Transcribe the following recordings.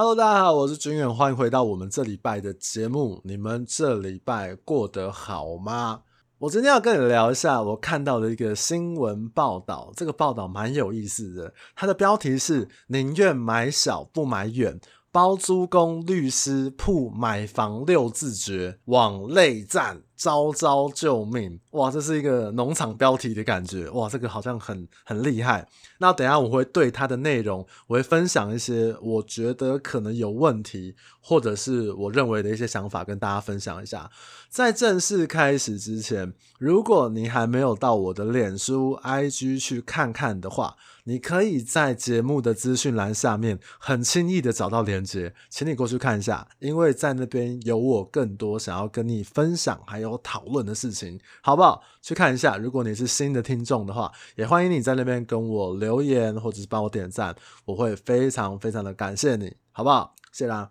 Hello，大家好，我是军远，欢迎回到我们这礼拜的节目。你们这礼拜过得好吗？我今天要跟你聊一下我看到的一个新闻报道，这个报道蛮有意思的，它的标题是“宁愿买小不买远”。包租公律师曝买房六字诀，网内战招招救命！哇，这是一个农场标题的感觉，哇，这个好像很很厉害。那等下我会对它的内容，我会分享一些我觉得可能有问题，或者是我认为的一些想法，跟大家分享一下。在正式开始之前，如果你还没有到我的脸书、IG 去看看的话，你可以在节目的资讯栏下面很轻易的找到连接，请你过去看一下，因为在那边有我更多想要跟你分享还有有讨论的事情，好不好？去看一下。如果你是新的听众的话，也欢迎你在那边跟我留言或者是帮我点赞，我会非常非常的感谢你，好不好？谢啦。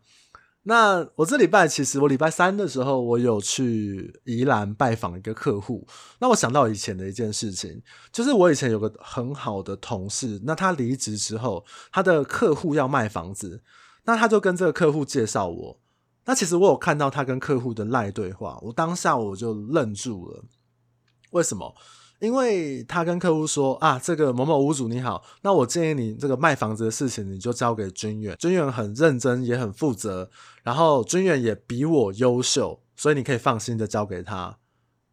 那我这礼拜其实我礼拜三的时候，我有去宜兰拜访一个客户。那我想到以前的一件事情，就是我以前有个很好的同事，那他离职之后，他的客户要卖房子，那他就跟这个客户介绍我。那其实我有看到他跟客户的赖对话，我当下我就愣住了。为什么？因为他跟客户说啊，这个某某屋主你好，那我建议你这个卖房子的事情你就交给君远，君远很认真也很负责，然后君远也比我优秀，所以你可以放心的交给他，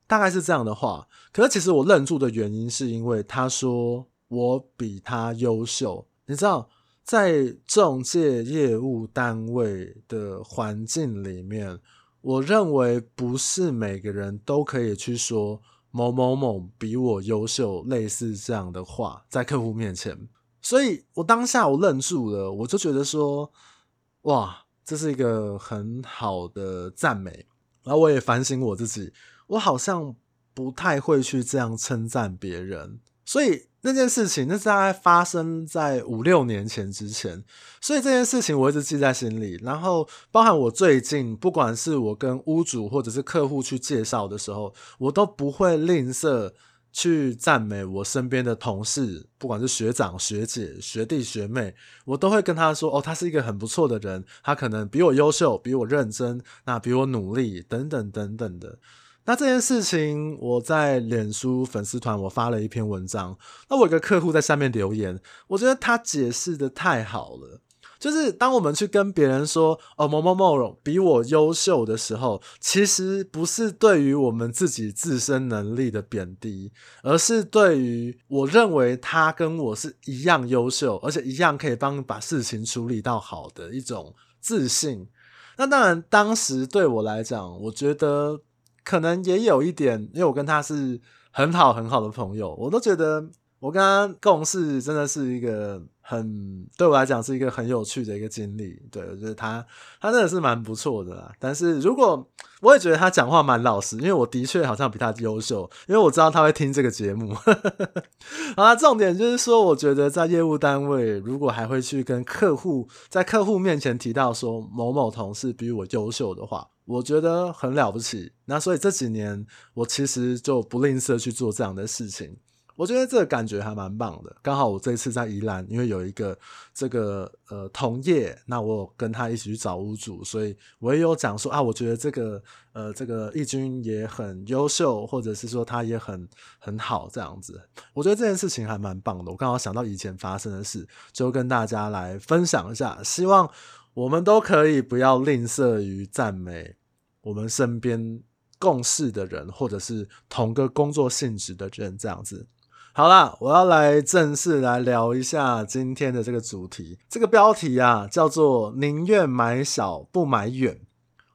大概是这样的话。可是其实我愣住的原因是因为他说我比他优秀，你知道，在中介业务单位的环境里面，我认为不是每个人都可以去说。某某某比我优秀，类似这样的话，在客户面前，所以我当下我愣住了，我就觉得说，哇，这是一个很好的赞美，然后我也反省我自己，我好像不太会去这样称赞别人，所以。那件事情，那是大概发生在五六年前之前，所以这件事情我一直记在心里。然后，包含我最近，不管是我跟屋主或者是客户去介绍的时候，我都不会吝啬去赞美我身边的同事，不管是学长、学姐、学弟、学妹，我都会跟他说：“哦，他是一个很不错的人，他可能比我优秀，比我认真，那比我努力，等等等等的。”那这件事情，我在脸书粉丝团我发了一篇文章。那我有个客户在下面留言，我觉得他解释得太好了。就是当我们去跟别人说哦，某某某比我优秀的时候，其实不是对于我们自己自身能力的贬低，而是对于我认为他跟我是一样优秀，而且一样可以帮把事情处理到好的一种自信。那当然，当时对我来讲，我觉得。可能也有一点，因为我跟他是很好很好的朋友，我都觉得我跟他共事真的是一个很对我来讲是一个很有趣的一个经历。对，我觉得他他真的是蛮不错的啦。但是如果我也觉得他讲话蛮老实，因为我的确好像比他优秀，因为我知道他会听这个节目。好啦，重点就是说，我觉得在业务单位，如果还会去跟客户在客户面前提到说某某同事比我优秀的话。我觉得很了不起，那所以这几年我其实就不吝啬去做这样的事情。我觉得这个感觉还蛮棒的。刚好我这一次在宜兰，因为有一个这个呃同业，那我跟他一起去找屋主，所以我也有讲说啊，我觉得这个呃这个义军也很优秀，或者是说他也很很好这样子。我觉得这件事情还蛮棒的。我刚好想到以前发生的事，就跟大家来分享一下，希望。我们都可以不要吝啬于赞美我们身边共事的人，或者是同个工作性质的人，这样子。好啦，我要来正式来聊一下今天的这个主题。这个标题啊，叫做“宁愿买小不买远”。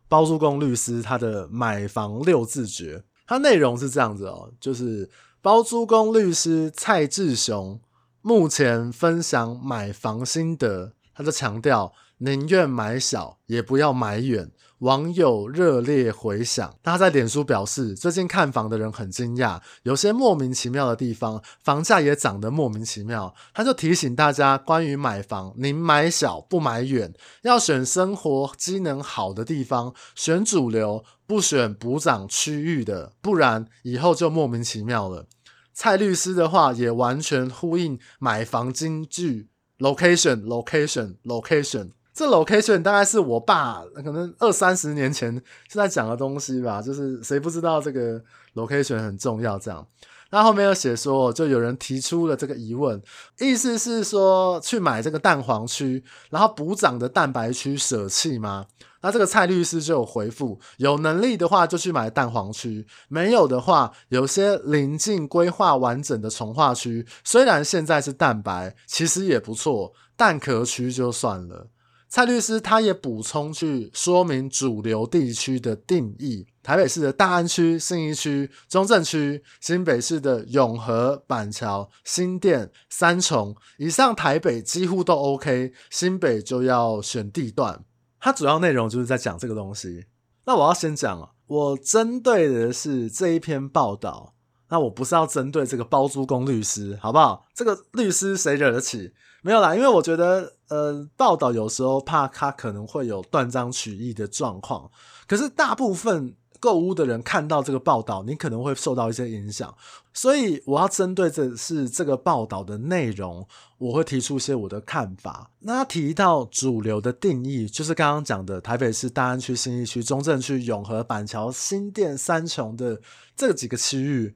包租公律师他的买房六字诀，它内容是这样子哦，就是包租公律师蔡志雄目前分享买房心得，他就强调。宁愿买小，也不要买远。网友热烈回响。他在脸书表示，最近看房的人很惊讶，有些莫名其妙的地方，房价也涨得莫名其妙。他就提醒大家，关于买房，您买小不买远，要选生活机能好的地方，选主流，不选补涨区域的，不然以后就莫名其妙了。蔡律师的话也完全呼应买房金句：location，location，location。这 location 大概是我爸可能二三十年前就在讲的东西吧，就是谁不知道这个 location 很重要这样。那后面又写说，就有人提出了这个疑问，意思是说去买这个蛋黄区，然后补涨的蛋白区舍弃吗？那这个蔡律师就有回复，有能力的话就去买蛋黄区，没有的话，有些临近规划完整的重化区，虽然现在是蛋白，其实也不错，蛋壳区就算了。蔡律师他也补充去说明主流地区的定义：台北市的大安区、信义区、中正区；新北市的永和、板桥、新店、三重。以上台北几乎都 OK，新北就要选地段。它主要内容就是在讲这个东西。那我要先讲啊，我针对的是这一篇报道。那我不是要针对这个包租公律师，好不好？这个律师谁惹得起？没有啦，因为我觉得，呃，报道有时候怕他可能会有断章取义的状况。可是大部分购物的人看到这个报道，你可能会受到一些影响。所以我要针对的是这个报道的内容，我会提出一些我的看法。那提到主流的定义，就是刚刚讲的台北市大安区、信义区、中正区、永和、板桥、新店、三重的这几个区域。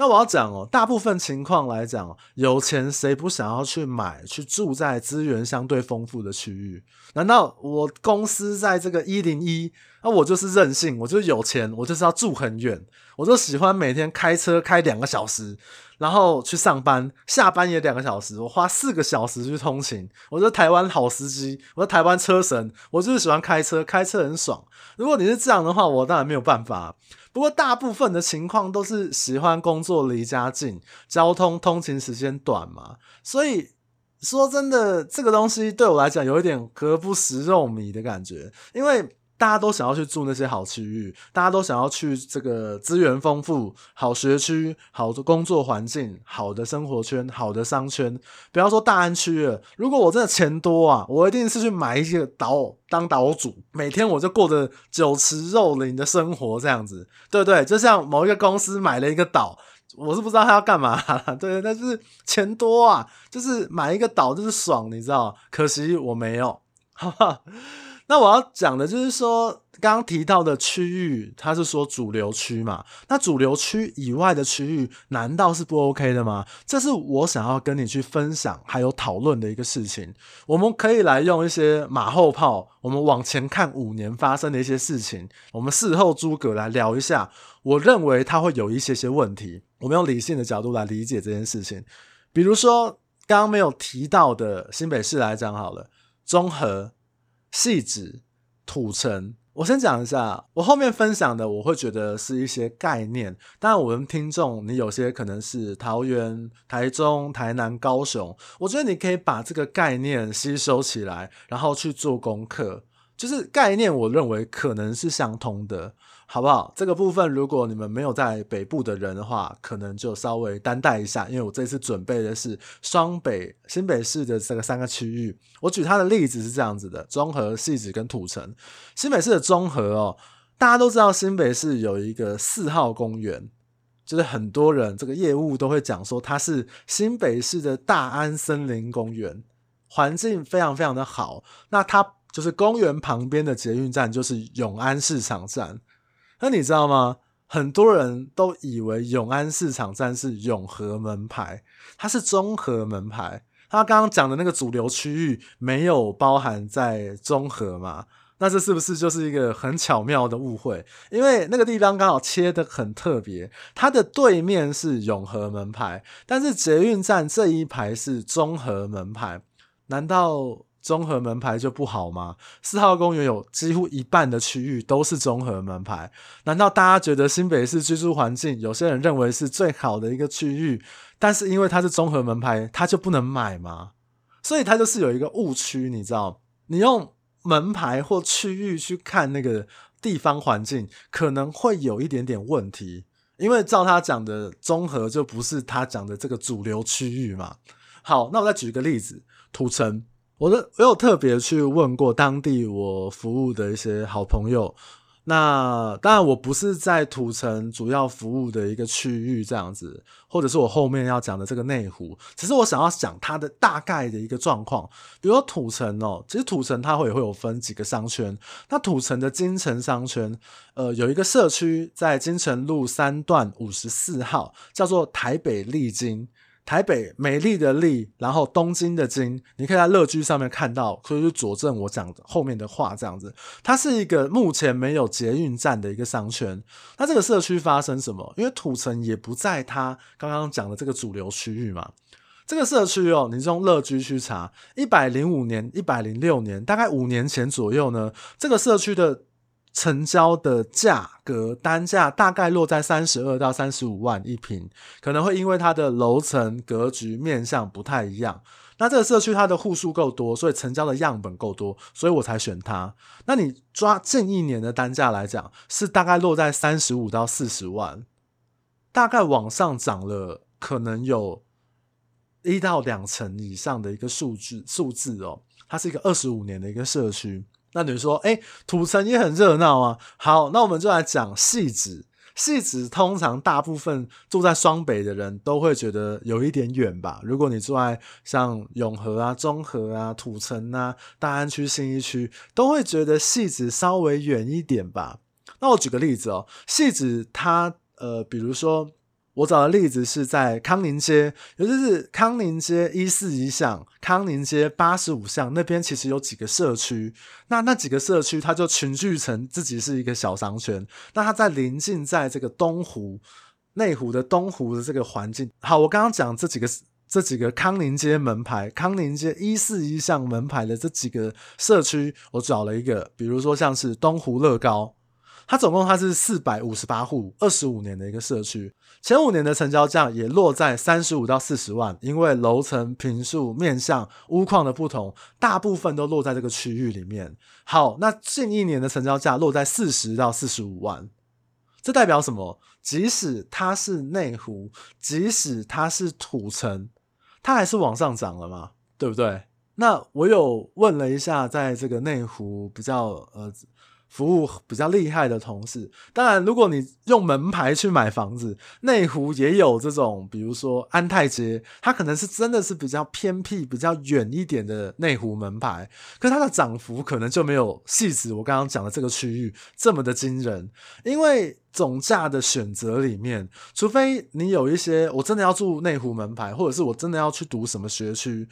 那我要讲哦，大部分情况来讲，有钱谁不想要去买、去住在资源相对丰富的区域？难道我公司在这个一零一，那我就是任性，我就是有钱，我就是要住很远，我就喜欢每天开车开两个小时，然后去上班，下班也两个小时，我花四个小时去通勤，我是台湾好司机，我是台湾车神，我就是喜欢开车，开车很爽。如果你是这样的话，我当然没有办法。不过，大部分的情况都是喜欢工作离家近，交通通勤时间短嘛。所以说真的，这个东西对我来讲有一点何不食肉糜的感觉，因为。大家都想要去住那些好区域，大家都想要去这个资源丰富、好学区、好的工作环境、好的生活圈、好的商圈。不要说大安区了，如果我真的钱多啊，我一定是去买一个岛当岛主，每天我就过着酒池肉林的生活，这样子，对不对？就像某一个公司买了一个岛，我是不知道他要干嘛，对，但是钱多啊，就是买一个岛就是爽，你知道？可惜我没有，哈哈。那我要讲的就是说，刚刚提到的区域，它是说主流区嘛？那主流区以外的区域，难道是不 OK 的吗？这是我想要跟你去分享还有讨论的一个事情。我们可以来用一些马后炮，我们往前看五年发生的一些事情，我们事后诸葛来聊一下。我认为它会有一些些问题，我们用理性的角度来理解这件事情。比如说，刚刚没有提到的新北市来讲好了，综合。细致、土城，我先讲一下，我后面分享的，我会觉得是一些概念。当然，我们听众，你有些可能是桃园、台中、台南、高雄，我觉得你可以把这个概念吸收起来，然后去做功课。就是概念，我认为可能是相通的。好不好？这个部分，如果你们没有在北部的人的话，可能就稍微担待一下，因为我这次准备的是双北、新北市的这个三个区域。我举它的例子是这样子的：中和、汐止跟土城。新北市的中和哦，大家都知道，新北市有一个四号公园，就是很多人这个业务都会讲说，它是新北市的大安森林公园，环境非常非常的好。那它就是公园旁边的捷运站，就是永安市场站。那你知道吗？很多人都以为永安市场站是永和门牌，它是中和门牌。他刚刚讲的那个主流区域没有包含在中和嘛？那这是不是就是一个很巧妙的误会？因为那个地方刚好切得很特别，它的对面是永和门牌，但是捷运站这一排是中和门牌，难道？综合门牌就不好吗？四号公园有几乎一半的区域都是综合门牌，难道大家觉得新北市居住环境，有些人认为是最好的一个区域，但是因为它是综合门牌，它就不能买吗？所以它就是有一个误区，你知道？你用门牌或区域去看那个地方环境，可能会有一点点问题，因为照他讲的，综合就不是他讲的这个主流区域嘛。好，那我再举一个例子，土城。我的我有特别去问过当地我服务的一些好朋友，那当然，我不是在土城主要服务的一个区域这样子，或者是我后面要讲的这个内湖，只是我想要讲它的大概的一个状况。比如说土城哦，其实土城它会也会有分几个商圈。那土城的金城商圈，呃，有一个社区在金城路三段五十四号，叫做台北丽晶。台北美丽的丽，然后东京的京，你可以在乐居上面看到，所以就佐证我讲的后面的话，这样子，它是一个目前没有捷运站的一个商圈。那这个社区发生什么？因为土城也不在它刚刚讲的这个主流区域嘛。这个社区哦，你用乐居去查，一百零五年、一百零六年，大概五年前左右呢，这个社区的。成交的价格单价大概落在三十二到三十五万一平，可能会因为它的楼层格局面向不太一样。那这个社区它的户数够多，所以成交的样本够多，所以我才选它。那你抓近一年的单价来讲，是大概落在三十五到四十万，大概往上涨了，可能有一到两成以上的一个数据数字哦。它是一个二十五年的一个社区。那你说，哎、土城也很热闹啊。好，那我们就来讲汐止。汐止通常大部分住在双北的人都会觉得有一点远吧？如果你住在像永和啊、中和啊、土城啊、大安区、新一区，都会觉得汐止稍微远一点吧？那我举个例子哦，汐止它呃，比如说。我找的例子是在康宁街，也就是康宁街一四一巷、康宁街八十五巷那边，其实有几个社区。那那几个社区，它就群聚成自己是一个小商圈。那它在临近在这个东湖、内湖的东湖的这个环境。好，我刚刚讲这几个这几个康宁街门牌、康宁街一四一巷门牌的这几个社区，我找了一个，比如说像是东湖乐高。它总共它是四百五十八户，二十五年的一个社区，前五年的成交价也落在三十五到四十万，因为楼层、坪数、面向、屋况的不同，大部分都落在这个区域里面。好，那近一年的成交价落在四十到四十五万，这代表什么？即使它是内湖，即使它是土城，它还是往上涨了嘛？对不对？那我有问了一下，在这个内湖比较呃。服务比较厉害的同事，当然，如果你用门牌去买房子，内湖也有这种，比如说安泰街，它可能是真的是比较偏僻、比较远一点的内湖门牌，可是它的涨幅可能就没有汐止我刚刚讲的这个区域这么的惊人，因为总价的选择里面，除非你有一些我真的要住内湖门牌，或者是我真的要去读什么学区。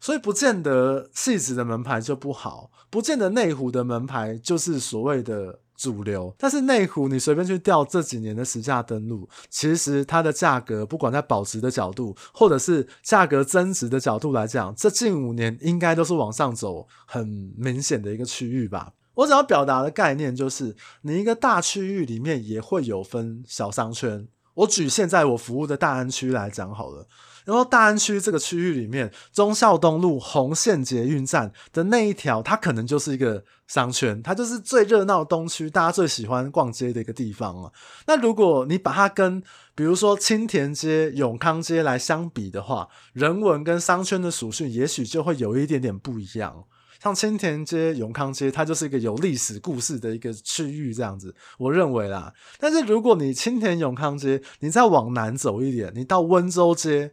所以不见得汐止的门牌就不好，不见得内湖的门牌就是所谓的主流。但是内湖你随便去调这几年的实价登录，其实它的价格不管在保值的角度，或者是价格增值的角度来讲，这近五年应该都是往上走很明显的一个区域吧。我想要表达的概念就是，你一个大区域里面也会有分小商圈。我举现在我服务的大安区来讲好了。然后大安区这个区域里面，忠孝东路红线捷运站的那一条，它可能就是一个商圈，它就是最热闹东区，大家最喜欢逛街的一个地方啊。那如果你把它跟比如说青田街、永康街来相比的话，人文跟商圈的属性也许就会有一点点不一样。像青田街、永康街，它就是一个有历史故事的一个区域，这样子，我认为啦。但是如果你青田永康街，你再往南走一点，你到温州街。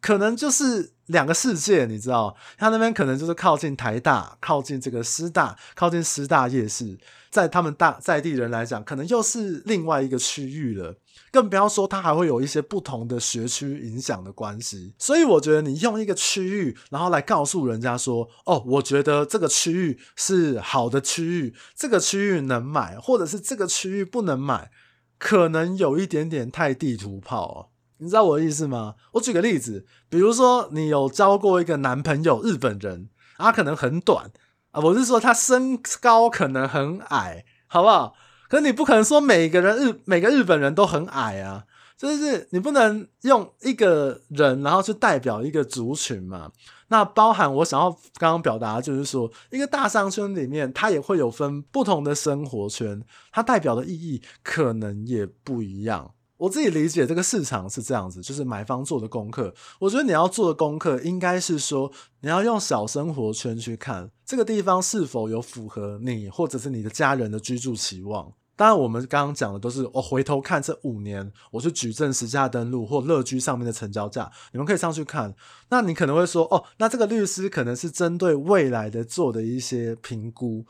可能就是两个世界，你知道，他那边可能就是靠近台大，靠近这个师大，靠近师大夜市，在他们大在地人来讲，可能又是另外一个区域了。更不要说它还会有一些不同的学区影响的关系。所以我觉得你用一个区域，然后来告诉人家说，哦，我觉得这个区域是好的区域，这个区域能买，或者是这个区域不能买，可能有一点点太地图炮哦。你知道我的意思吗？我举个例子，比如说你有交过一个男朋友，日本人，他可能很短啊，我是说他身高可能很矮，好不好？可是你不可能说每个人日每个日本人都很矮啊，就是你不能用一个人然后去代表一个族群嘛。那包含我想要刚刚表达，就是说一个大商圈里面，它也会有分不同的生活圈，它代表的意义可能也不一样。我自己理解这个市场是这样子，就是买方做的功课。我觉得你要做的功课应该是说，你要用小生活圈去看这个地方是否有符合你或者是你的家人的居住期望。当然，我们刚刚讲的都是我回头看这五年，我去举证实价登录或乐居上面的成交价，你们可以上去看。那你可能会说，哦，那这个律师可能是针对未来的做的一些评估。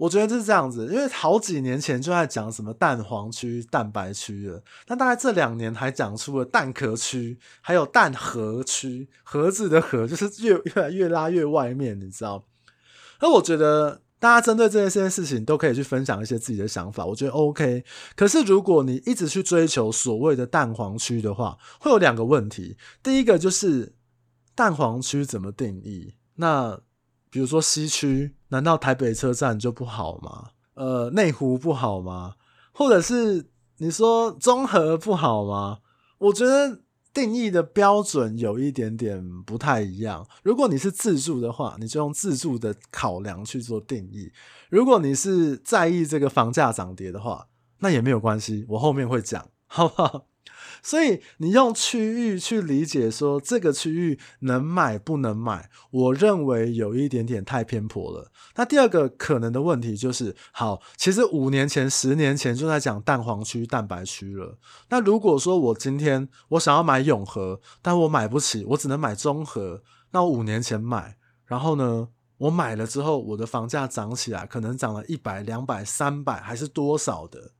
我觉得就是这样子，因为好几年前就在讲什么蛋黄区、蛋白区了，那大概这两年还讲出了蛋壳区，还有蛋盒区，盒子的盒就是越越来越拉越外面，你知道？而我觉得大家针对这些事情都可以去分享一些自己的想法，我觉得 OK。可是如果你一直去追求所谓的蛋黄区的话，会有两个问题。第一个就是蛋黄区怎么定义？那比如说西区，难道台北车站就不好吗？呃，内湖不好吗？或者是你说中和不好吗？我觉得定义的标准有一点点不太一样。如果你是自住的话，你就用自住的考量去做定义；如果你是在意这个房价涨跌的话，那也没有关系，我后面会讲，好不好？所以你用区域去理解说这个区域能买不能买，我认为有一点点太偏颇了。那第二个可能的问题就是，好，其实五年前、十年前就在讲蛋黄区、蛋白区了。那如果说我今天我想要买永和，但我买不起，我只能买中和，那五年前买，然后呢，我买了之后，我的房价涨起来，可能涨了一百、两百、三百，还是多少的？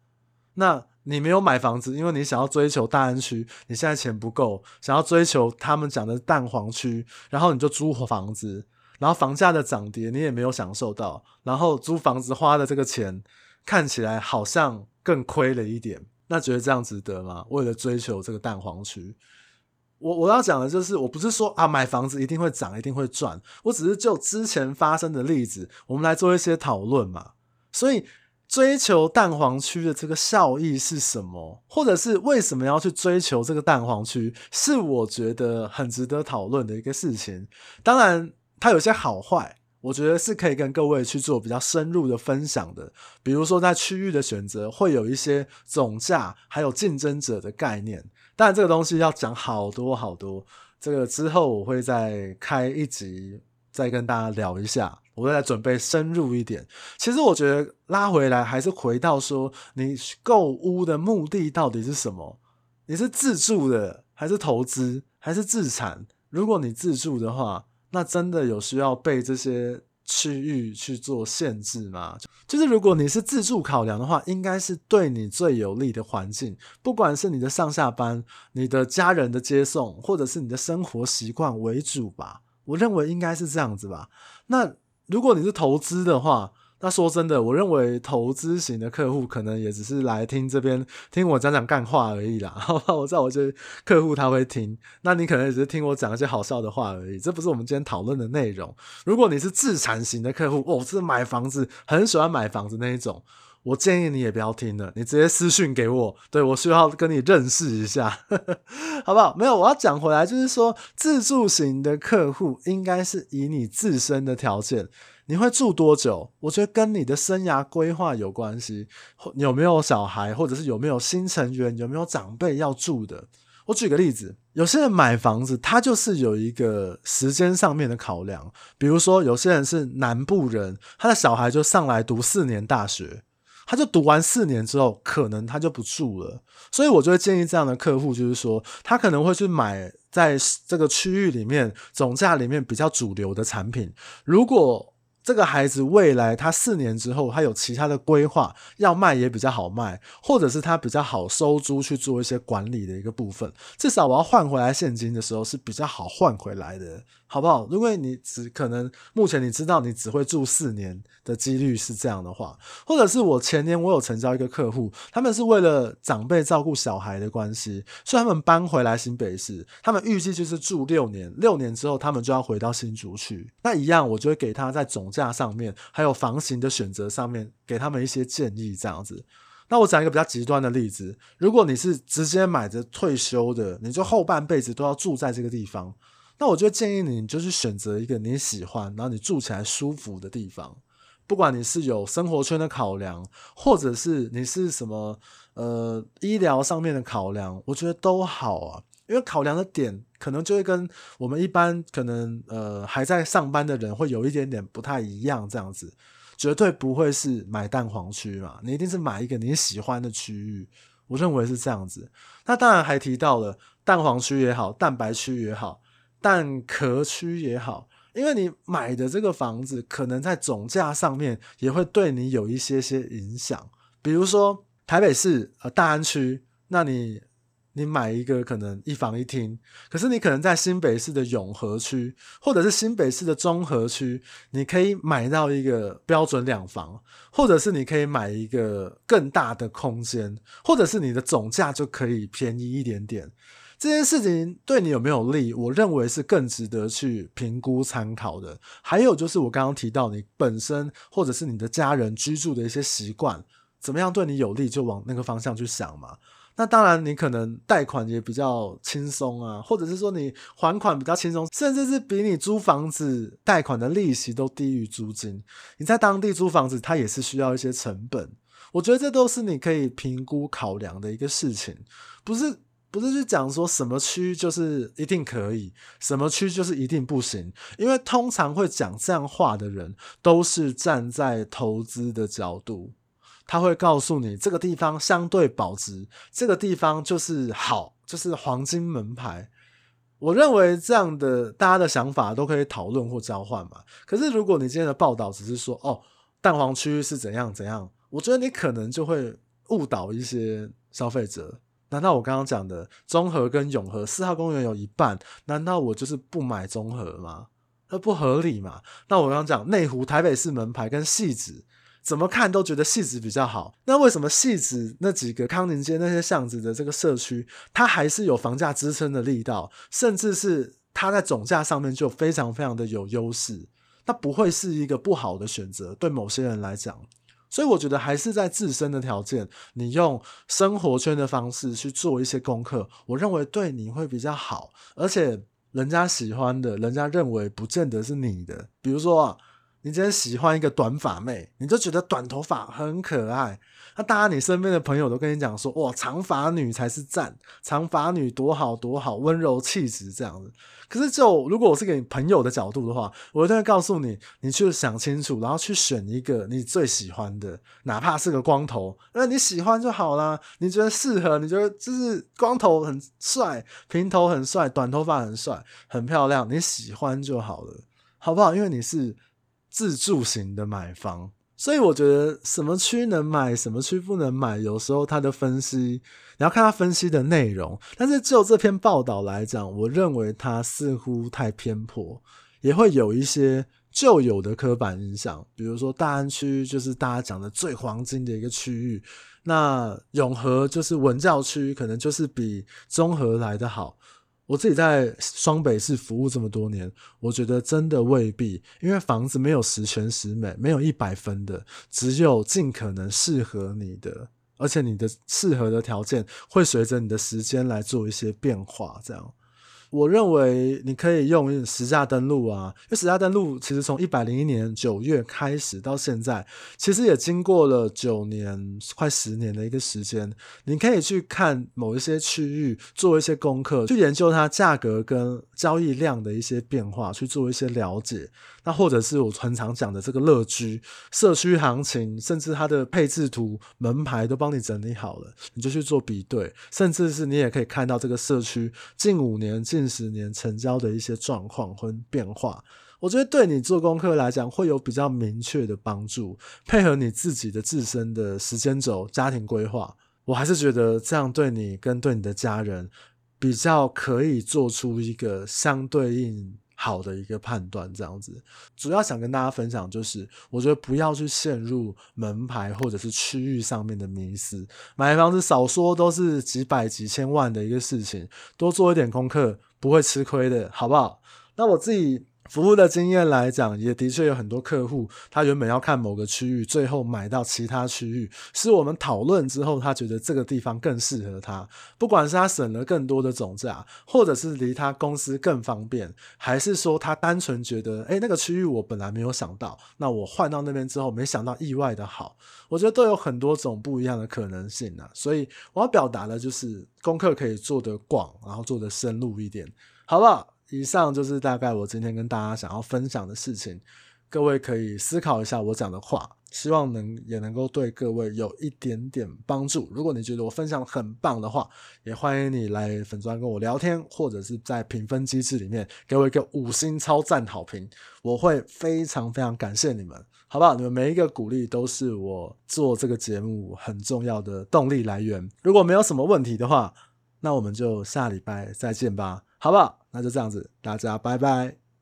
那你没有买房子，因为你想要追求大安区，你现在钱不够，想要追求他们讲的蛋黄区，然后你就租房子，然后房价的涨跌你也没有享受到，然后租房子花的这个钱看起来好像更亏了一点，那觉得这样值得吗？为了追求这个蛋黄区，我我要讲的就是，我不是说啊买房子一定会涨，一定会赚，我只是就之前发生的例子，我们来做一些讨论嘛，所以。追求蛋黄区的这个效益是什么？或者是为什么要去追求这个蛋黄区？是我觉得很值得讨论的一个事情。当然，它有些好坏，我觉得是可以跟各位去做比较深入的分享的。比如说，在区域的选择会有一些总价，还有竞争者的概念。当然，这个东西要讲好多好多。这个之后我会再开一集，再跟大家聊一下。我在准备深入一点。其实我觉得拉回来还是回到说，你购屋的目的到底是什么？你是自住的，还是投资，还是自产？如果你自住的话，那真的有需要被这些区域去做限制吗？就是如果你是自住考量的话，应该是对你最有利的环境，不管是你的上下班、你的家人的接送，或者是你的生活习惯为主吧。我认为应该是这样子吧。那如果你是投资的话，那说真的，我认为投资型的客户可能也只是来听这边听我讲讲干话而已啦。好吧，我知道我这客户他会听，那你可能也只是听我讲一些好笑的话而已，这不是我们今天讨论的内容。如果你是自产型的客户，哦，是买房子，很喜欢买房子那一种。我建议你也不要听了，你直接私讯给我，对，我需要跟你认识一下，好不好？没有，我要讲回来，就是说自助型的客户应该是以你自身的条件，你会住多久？我觉得跟你的生涯规划有关系，有没有小孩，或者是有没有新成员，有没有长辈要住的。我举个例子，有些人买房子，他就是有一个时间上面的考量，比如说有些人是南部人，他的小孩就上来读四年大学。他就读完四年之后，可能他就不住了，所以我就会建议这样的客户，就是说他可能会去买在这个区域里面总价里面比较主流的产品。如果这个孩子未来他四年之后他有其他的规划，要卖也比较好卖，或者是他比较好收租去做一些管理的一个部分，至少我要换回来现金的时候是比较好换回来的。好不好？如果你只可能目前你知道你只会住四年的几率是这样的话，或者是我前年我有成交一个客户，他们是为了长辈照顾小孩的关系，所以他们搬回来新北市，他们预计就是住六年，六年之后他们就要回到新竹去。那一样，我就会给他在总价上面，还有房型的选择上面，给他们一些建议，这样子。那我讲一个比较极端的例子，如果你是直接买着退休的，你就后半辈子都要住在这个地方。那我就建议你，你就去选择一个你喜欢，然后你住起来舒服的地方。不管你是有生活圈的考量，或者是你是什么呃医疗上面的考量，我觉得都好啊。因为考量的点可能就会跟我们一般可能呃还在上班的人会有一点点不太一样，这样子。绝对不会是买蛋黄区嘛，你一定是买一个你喜欢的区域。我认为是这样子。那当然还提到了蛋黄区也好，蛋白区也好，蛋壳区也好，因为你买的这个房子可能在总价上面也会对你有一些些影响。比如说台北市呃大安区，那你。你买一个可能一房一厅，可是你可能在新北市的永和区，或者是新北市的中和区，你可以买到一个标准两房，或者是你可以买一个更大的空间，或者是你的总价就可以便宜一点点。这件事情对你有没有利？我认为是更值得去评估参考的。还有就是我刚刚提到你本身或者是你的家人居住的一些习惯，怎么样对你有利，就往那个方向去想嘛。那当然，你可能贷款也比较轻松啊，或者是说你还款比较轻松，甚至是比你租房子贷款的利息都低于租金。你在当地租房子，它也是需要一些成本。我觉得这都是你可以评估考量的一个事情，不是不是去讲说什么区就是一定可以，什么区就是一定不行。因为通常会讲这样话的人，都是站在投资的角度。他会告诉你这个地方相对保值，这个地方就是好，就是黄金门牌。我认为这样的大家的想法都可以讨论或交换嘛。可是如果你今天的报道只是说哦，蛋黄区是怎样怎样，我觉得你可能就会误导一些消费者。难道我刚刚讲的中和跟永和四号公园有一半，难道我就是不买中和吗？那不合理嘛？那我刚刚讲内湖台北市门牌跟汐止。怎么看都觉得汐止比较好，那为什么汐止那几个康宁街那些巷子的这个社区，它还是有房价支撑的力道，甚至是它在总价上面就非常非常的有优势，它不会是一个不好的选择，对某些人来讲。所以我觉得还是在自身的条件，你用生活圈的方式去做一些功课，我认为对你会比较好，而且人家喜欢的，人家认为不见得是你的，比如说啊。你今天喜欢一个短发妹，你就觉得短头发很可爱。那大家你身边的朋友都跟你讲说，哇，长发女才是赞，长发女多好多好，温柔气质这样子。可是就如果我是给你朋友的角度的话，我一定会告诉你，你去想清楚，然后去选一个你最喜欢的，哪怕是个光头，那你喜欢就好啦。你觉得适合，你觉得就是光头很帅，平头很帅，短头发很帅，很漂亮，你喜欢就好了，好不好？因为你是。自住型的买房，所以我觉得什么区能买，什么区不能买，有时候他的分析你要看他分析的内容。但是就这篇报道来讲，我认为他似乎太偏颇，也会有一些旧有的刻板印象。比如说大安区就是大家讲的最黄金的一个区域，那永和就是文教区，可能就是比中和来的好。我自己在双北市服务这么多年，我觉得真的未必，因为房子没有十全十美，没有一百分的，只有尽可能适合你的，而且你的适合的条件会随着你的时间来做一些变化，这样。我认为你可以用实价登录啊，因为实价登录其实从一百零一年九月开始到现在，其实也经过了九年快十年的一个时间。你可以去看某一些区域，做一些功课，去研究它价格跟交易量的一些变化，去做一些了解。那或者是我很常讲的这个乐居社区行情，甚至它的配置图、门牌都帮你整理好了，你就去做比对，甚至是你也可以看到这个社区近五年近。近十年成交的一些状况和变化，我觉得对你做功课来讲会有比较明确的帮助。配合你自己的自身的时间轴、家庭规划，我还是觉得这样对你跟对你的家人比较可以做出一个相对应好的一个判断。这样子，主要想跟大家分享就是，我觉得不要去陷入门牌或者是区域上面的迷思。买房子少说都是几百几千万的一个事情，多做一点功课。不会吃亏的，好不好？那我自己服务的经验来讲，也的确有很多客户，他原本要看某个区域，最后买到其他区域，是我们讨论之后，他觉得这个地方更适合他。不管是他省了更多的总价，或者是离他公司更方便，还是说他单纯觉得，诶，那个区域我本来没有想到，那我换到那边之后，没想到意外的好。我觉得都有很多种不一样的可能性啊，所以我要表达的就是功课可以做得广，然后做得深入一点，好不好？以上就是大概我今天跟大家想要分享的事情。各位可以思考一下我讲的话。希望能也能够对各位有一点点帮助。如果你觉得我分享很棒的话，也欢迎你来粉专跟我聊天，或者是在评分机制里面给我一个五星超赞好评，我会非常非常感谢你们，好不好？你们每一个鼓励都是我做这个节目很重要的动力来源。如果没有什么问题的话，那我们就下礼拜再见吧，好不好？那就这样子，大家拜拜。